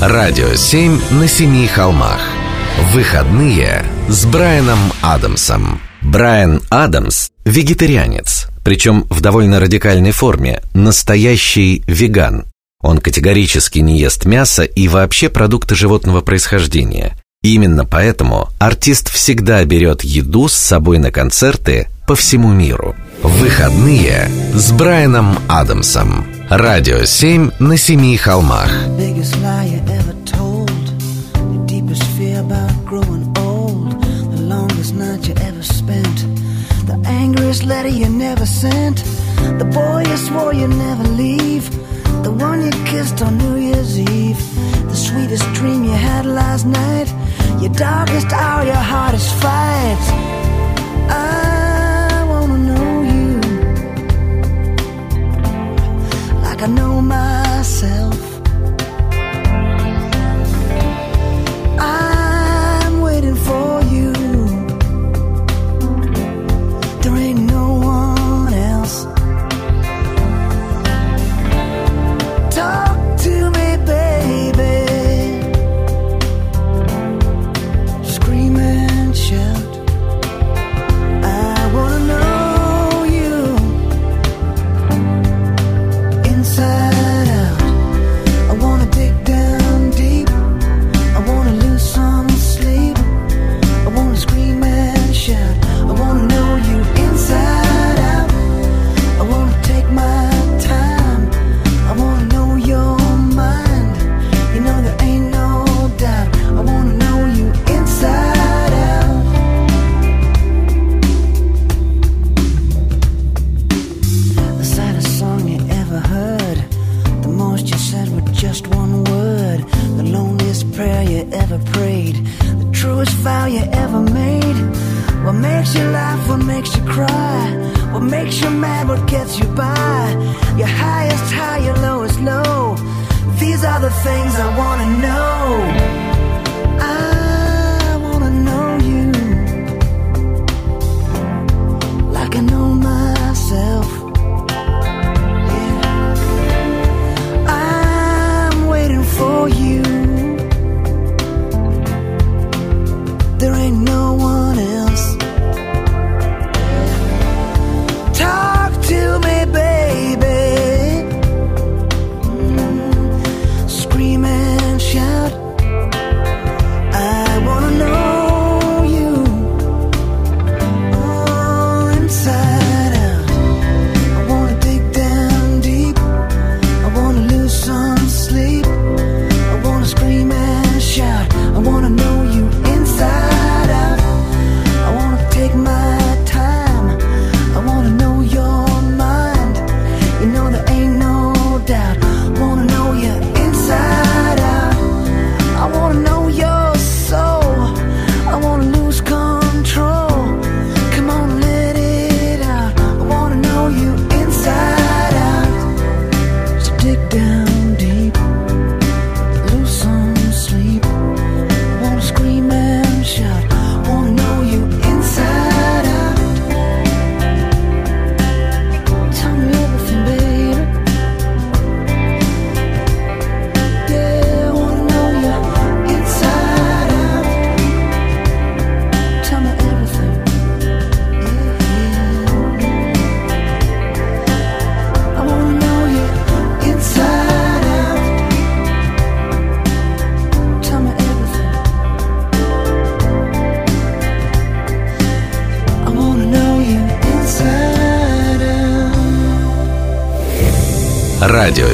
Радио 7 на семи холмах. Выходные с Брайаном Адамсом. Брайан Адамс – вегетарианец, причем в довольно радикальной форме, настоящий веган. Он категорически не ест мясо и вообще продукты животного происхождения. Именно поэтому артист всегда берет еду с собой на концерты по всему миру. Выходные с Брайаном Адамсом. Радио 7 на семи холмах. Angriest letter you never sent. The boy you swore you'd never leave. The one you kissed on New Year's Eve. The sweetest dream you had last night. Your darkest hour, your hardest fight. I wanna know you. Like I know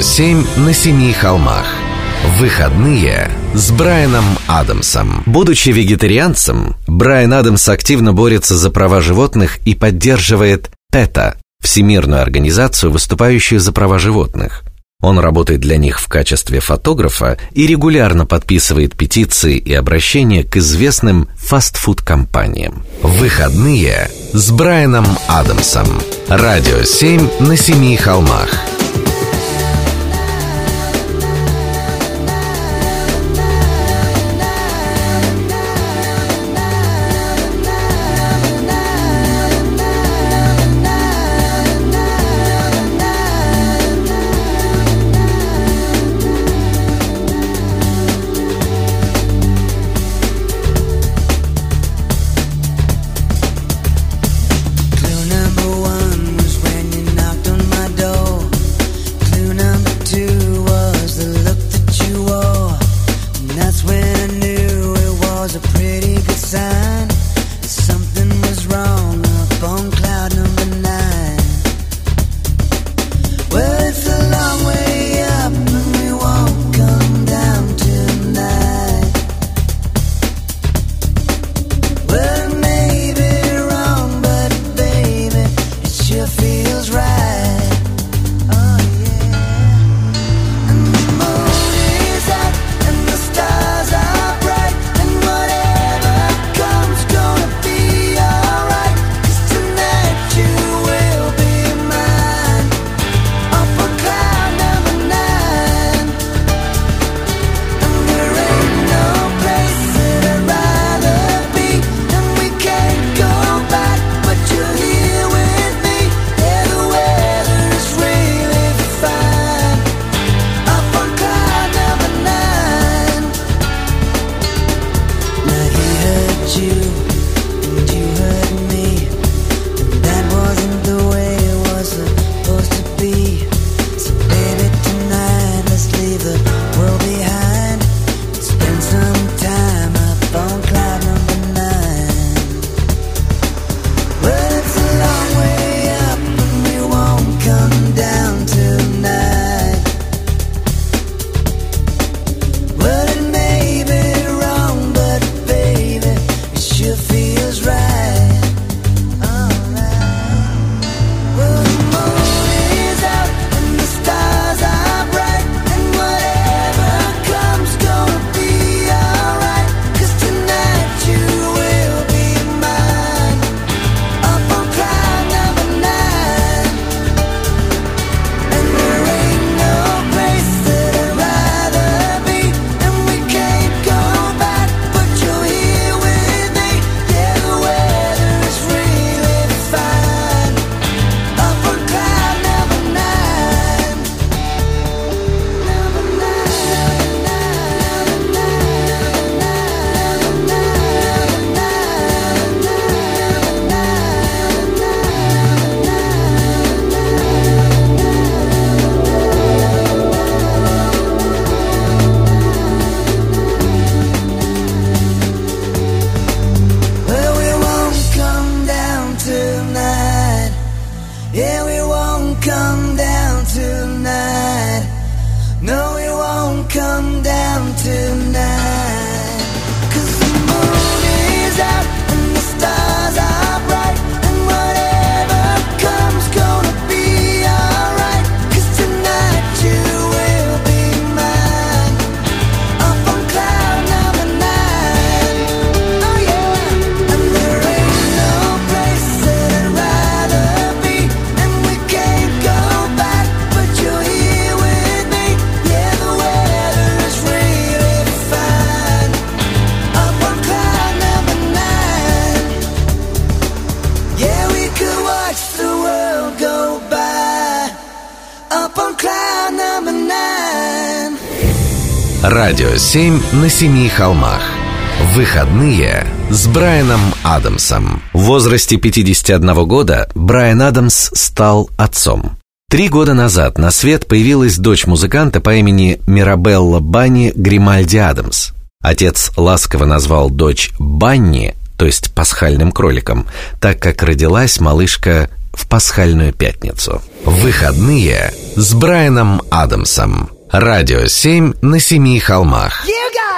7 на семи холмах. Выходные с Брайаном Адамсом. Будучи вегетарианцем, Брайан Адамс активно борется за права животных и поддерживает ПЭТА – Всемирную организацию, выступающую за права животных. Он работает для них в качестве фотографа и регулярно подписывает петиции и обращения к известным фастфуд-компаниям. Выходные с Брайаном Адамсом. Радио 7 на семи холмах. 7 на семи холмах. Выходные с Брайаном Адамсом. В возрасте 51 года Брайан Адамс стал отцом. Три года назад на свет появилась дочь музыканта по имени Мирабелла Банни Гримальди Адамс. Отец ласково назвал дочь Банни, то есть пасхальным кроликом, так как родилась малышка в пасхальную пятницу. Выходные с Брайаном Адамсом. Радио 7 на семи холмах. You got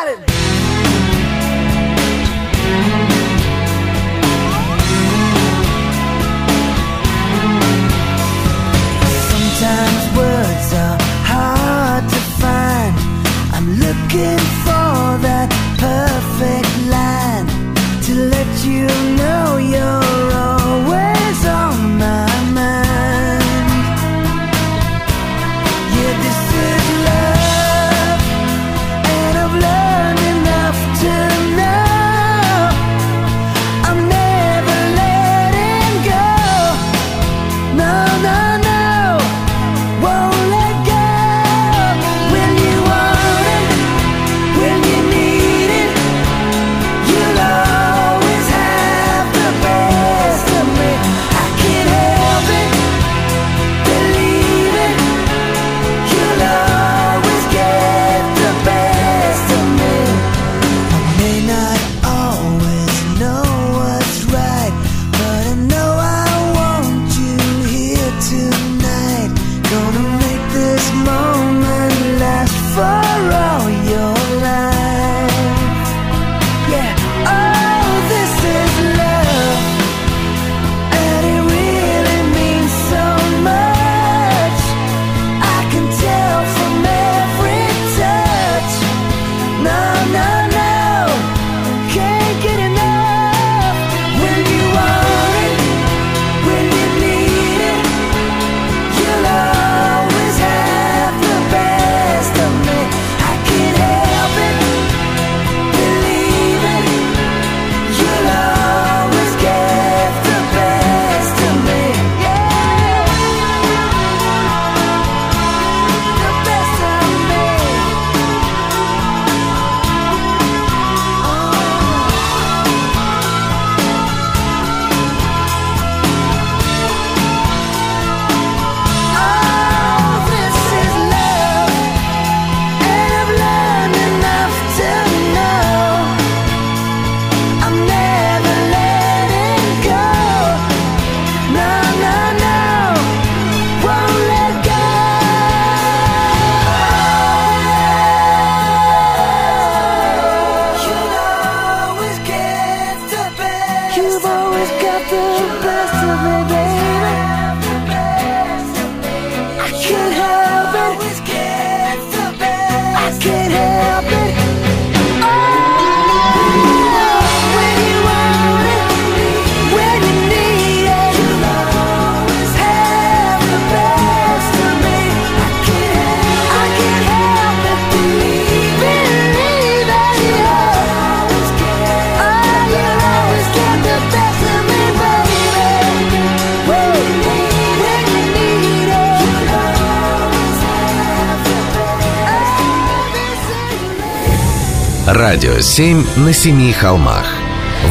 Радио 7 на семи холмах.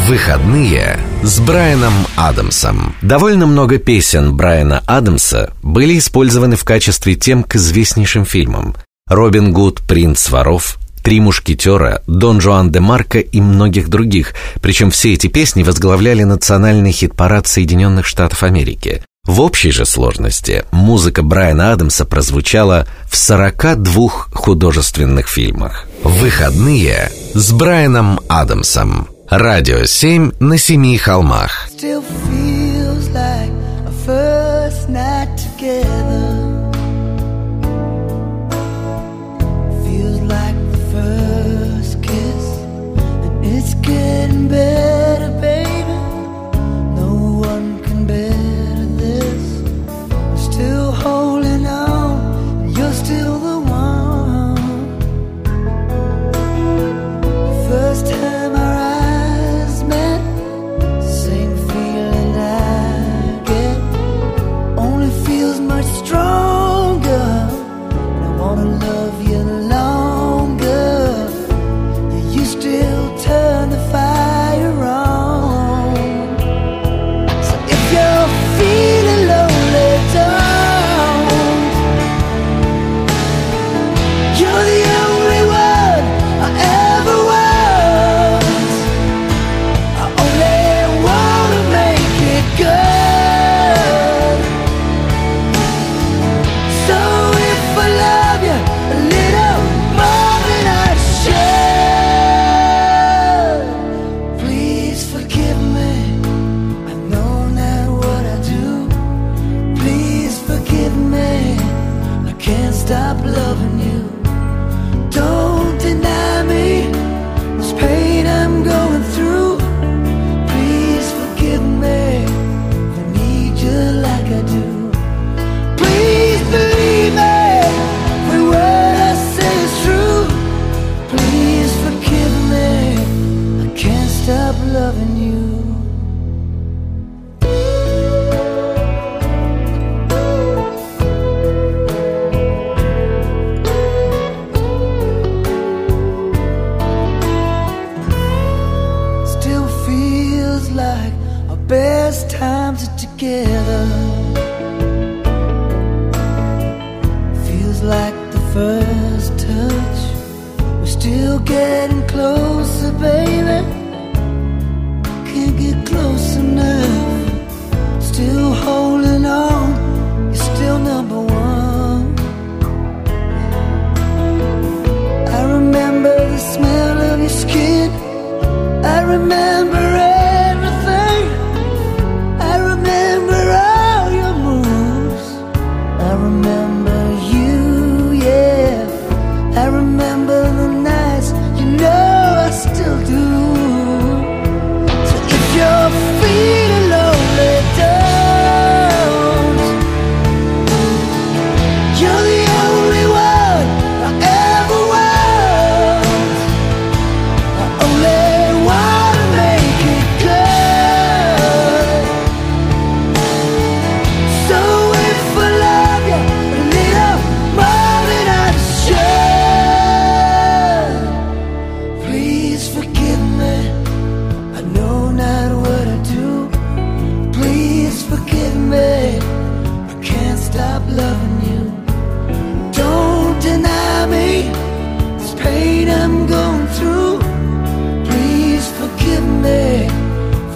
Выходные с Брайаном Адамсом. Довольно много песен Брайана Адамса были использованы в качестве тем к известнейшим фильмам. Робин Гуд, Принц воров, Три мушкетера, Дон Жуан де Марко и многих других, причем все эти песни возглавляли национальный хит-парад Соединенных Штатов Америки. В общей же сложности музыка Брайана Адамса прозвучала в 42 художественных фильмах. Выходные с Брайаном Адамсом. Радио 7 на семи холмах. Still feels like a first night together. Yeah.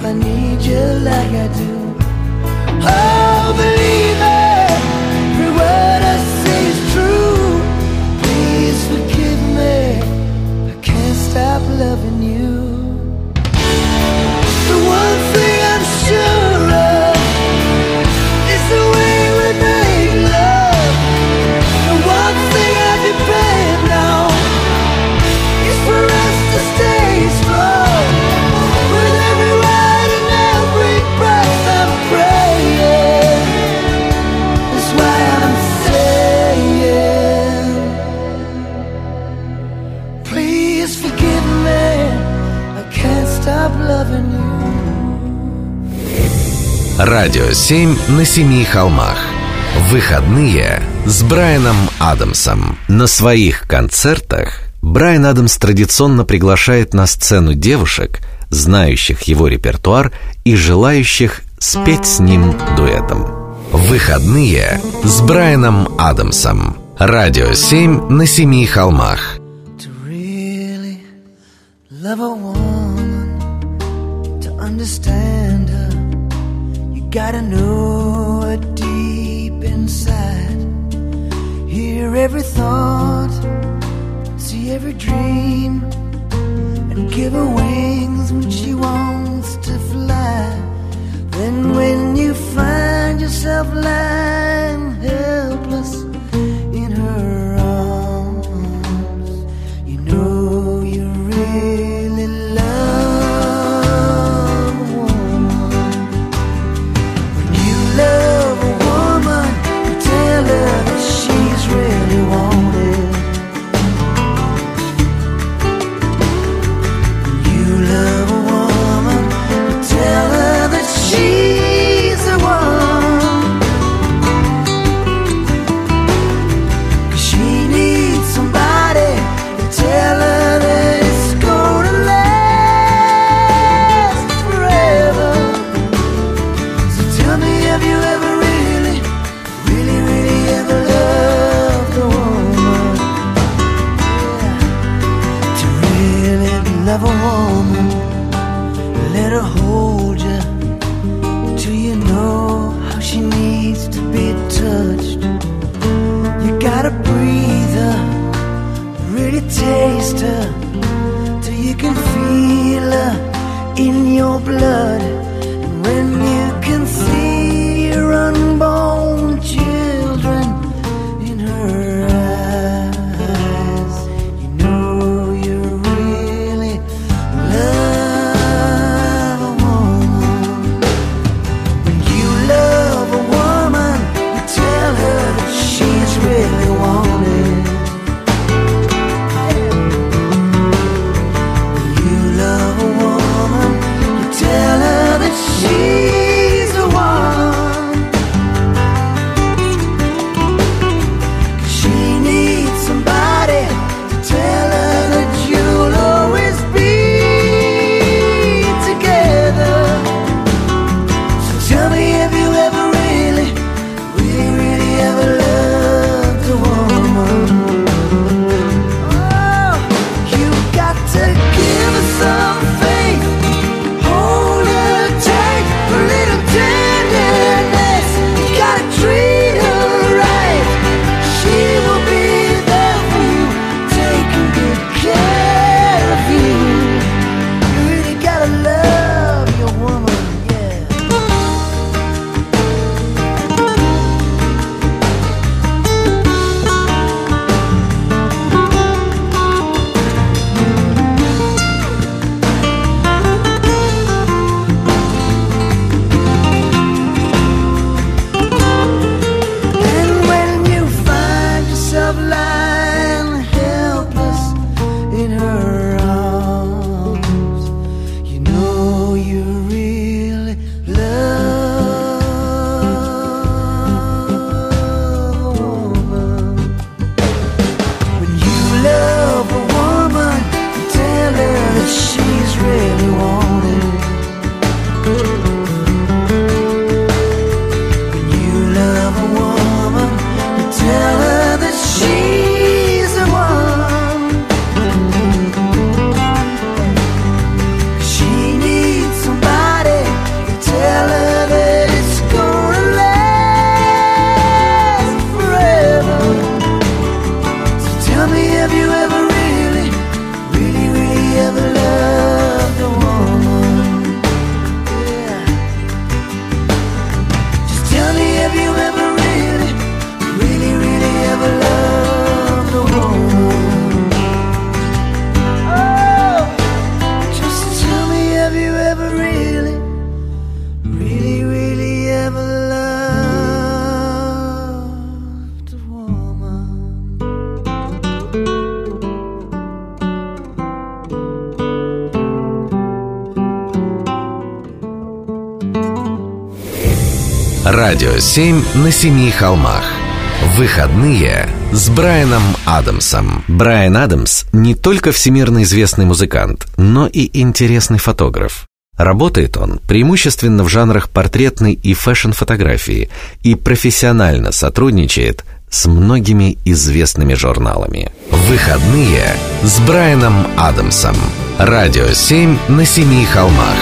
I need you like I do. Oh. Радио 7 на семи холмах. Выходные с Брайаном Адамсом. На своих концертах Брайан Адамс традиционно приглашает на сцену девушек, знающих его репертуар и желающих спеть с ним дуэтом. Выходные с Брайаном Адамсом. Радио 7 на семи холмах. understand Gotta know what's deep inside. Hear every thought, see every dream, and give her wings when she wants to fly. Then, when you find yourself lying helpless love. 7 на семи холмах. Выходные с Брайаном Адамсом. Брайан Адамс не только всемирно известный музыкант, но и интересный фотограф. Работает он преимущественно в жанрах портретной и фэшн-фотографии и профессионально сотрудничает с многими известными журналами. Выходные с Брайаном Адамсом. Радио 7 на семи холмах.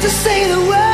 to say the word.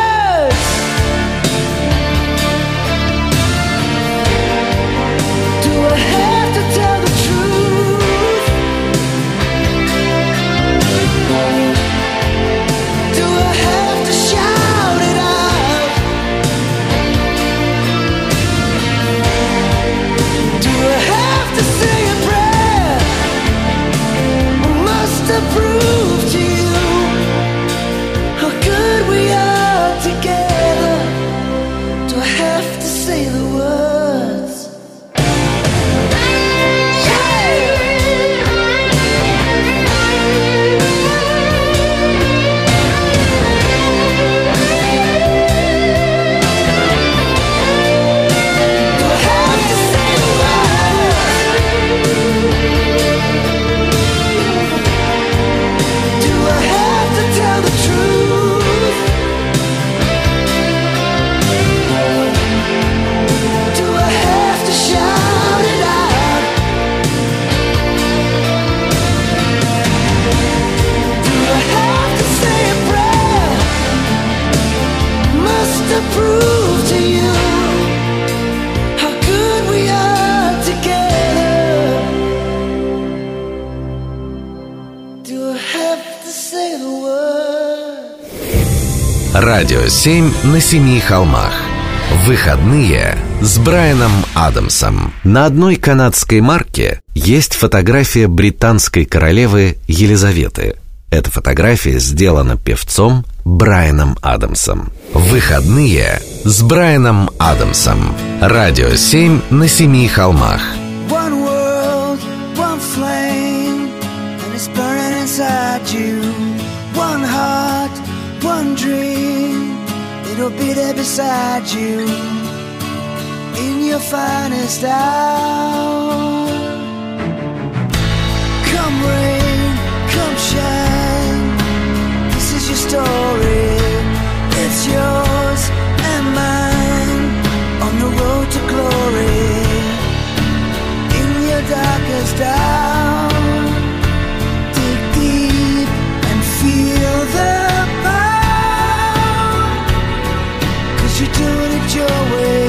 Радио 7 на семи холмах. Выходные с Брайаном Адамсом. На одной канадской марке есть фотография британской королевы Елизаветы. Эта фотография сделана певцом Брайаном Адамсом. Выходные с Брайаном Адамсом. Радио 7 на семи холмах. One world, one flame, and it's. We'll be there beside you in your finest hour. Come rain, come shine. This is your story. It's yours and mine on the road to glory in your darkest hour. away.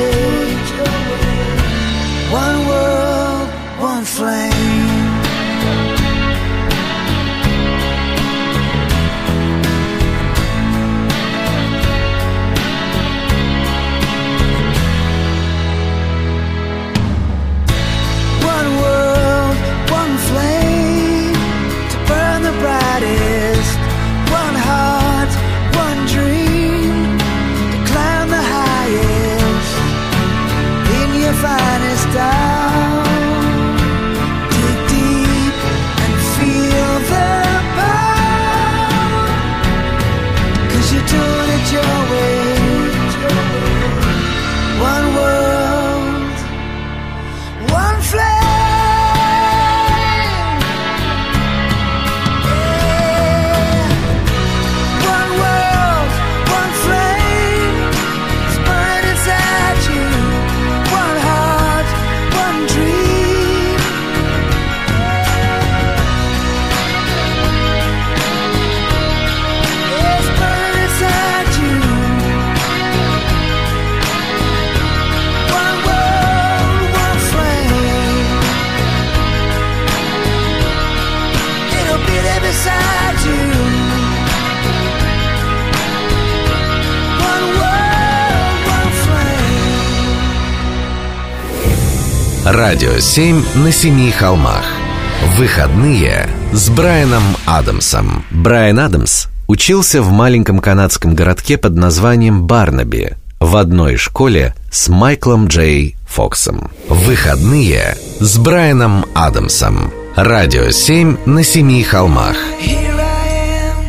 Радио 7 на семи холмах. Выходные с Брайаном Адамсом. Брайан Адамс учился в маленьком канадском городке под названием Барнаби в одной школе с Майклом Джей Фоксом. Выходные с Брайаном Адамсом. Радио 7 на семи холмах. Here I am.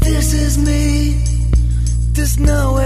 This is me. There's no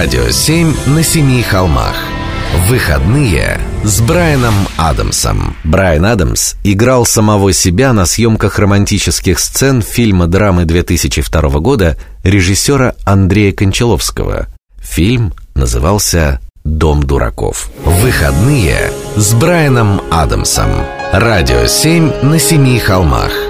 Радио 7 на семи холмах. Выходные с Брайаном Адамсом. Брайан Адамс играл самого себя на съемках романтических сцен фильма-драмы 2002 года режиссера Андрея Кончаловского. Фильм назывался «Дом дураков». Выходные с Брайаном Адамсом. Радио 7 на семи холмах.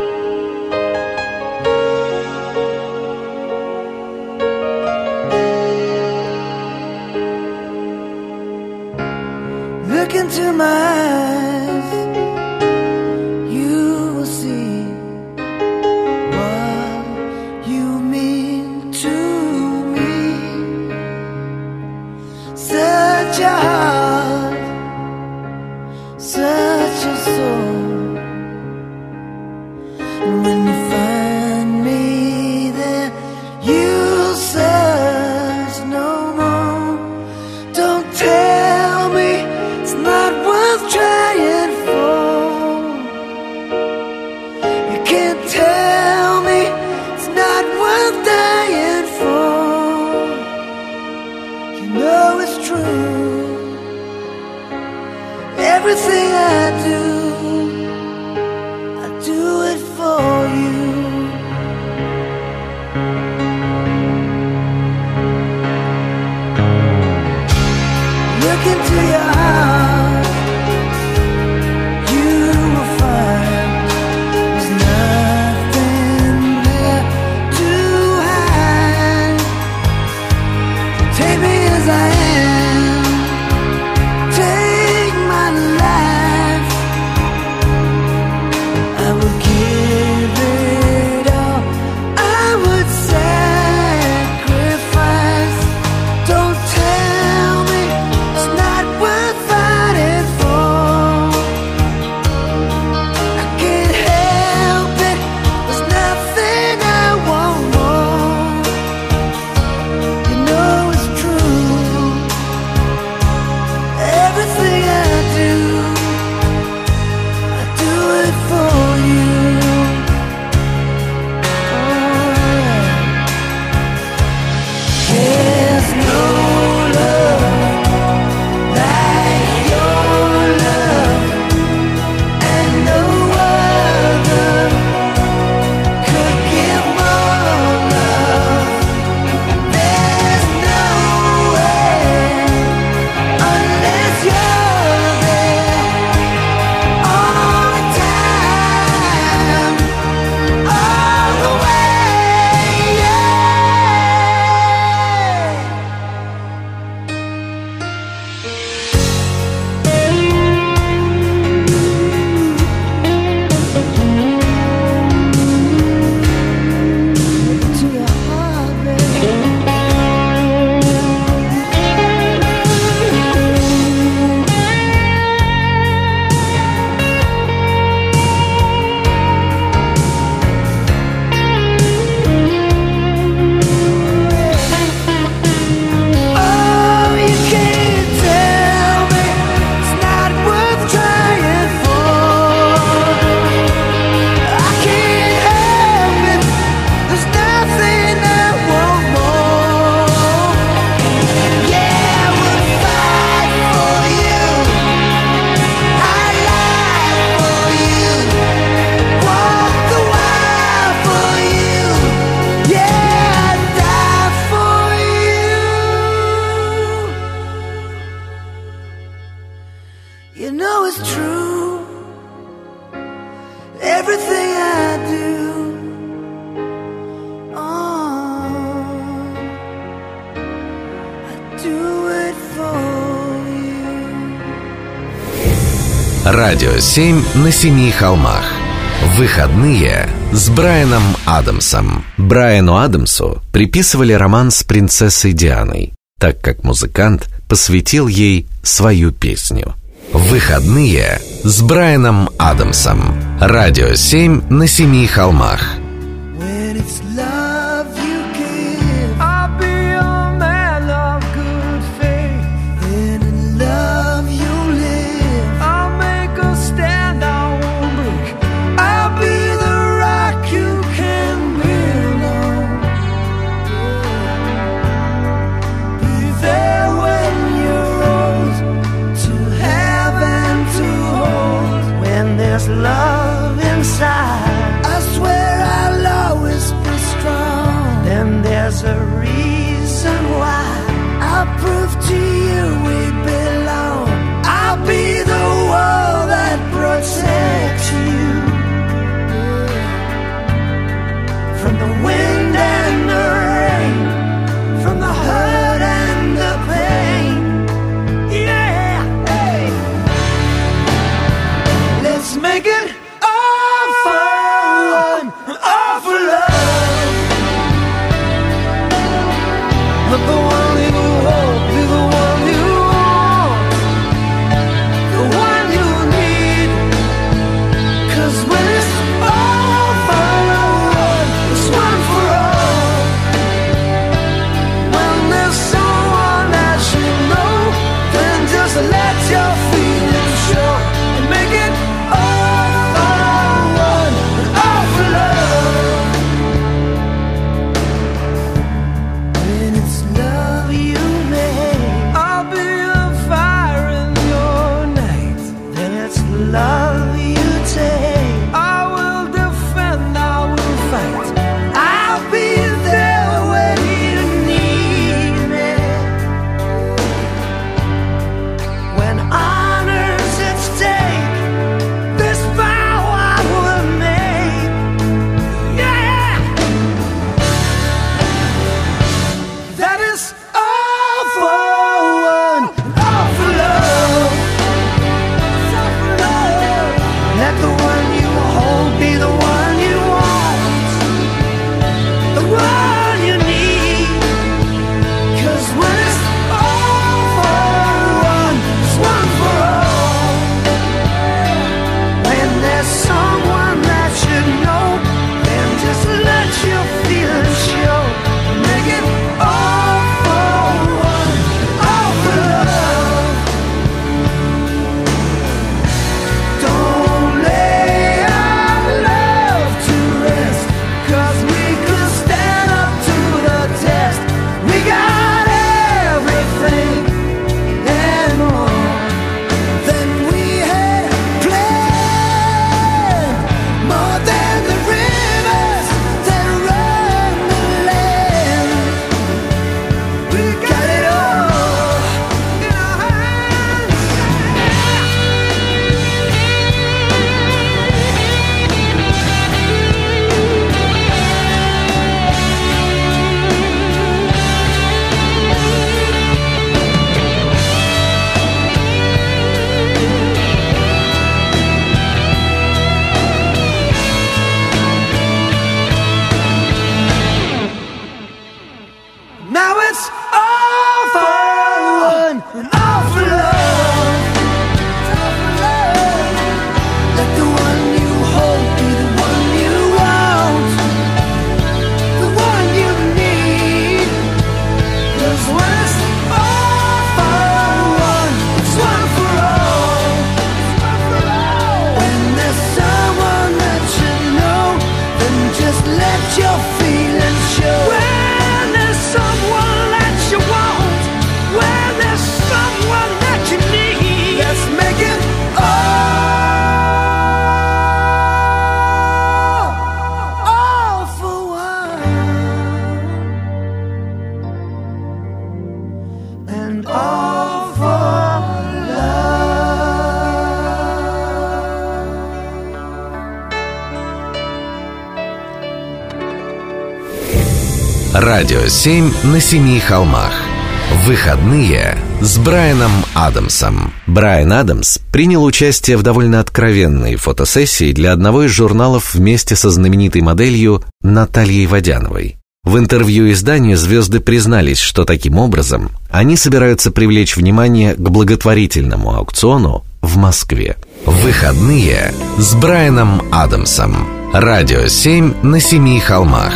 Радио 7 на семи холмах. Выходные с Брайаном Адамсом. Брайану Адамсу приписывали роман с принцессой Дианой, так как музыкант посвятил ей свою песню. Выходные с Брайаном Адамсом. Радио 7 на семи холмах. Радио 7 на семи холмах. Выходные с Брайаном Адамсом. Брайан Адамс принял участие в довольно откровенной фотосессии для одного из журналов вместе со знаменитой моделью Натальей Водяновой. В интервью изданию звезды признались, что таким образом они собираются привлечь внимание к благотворительному аукциону в Москве. Выходные с Брайаном Адамсом. Радио 7 на семи холмах.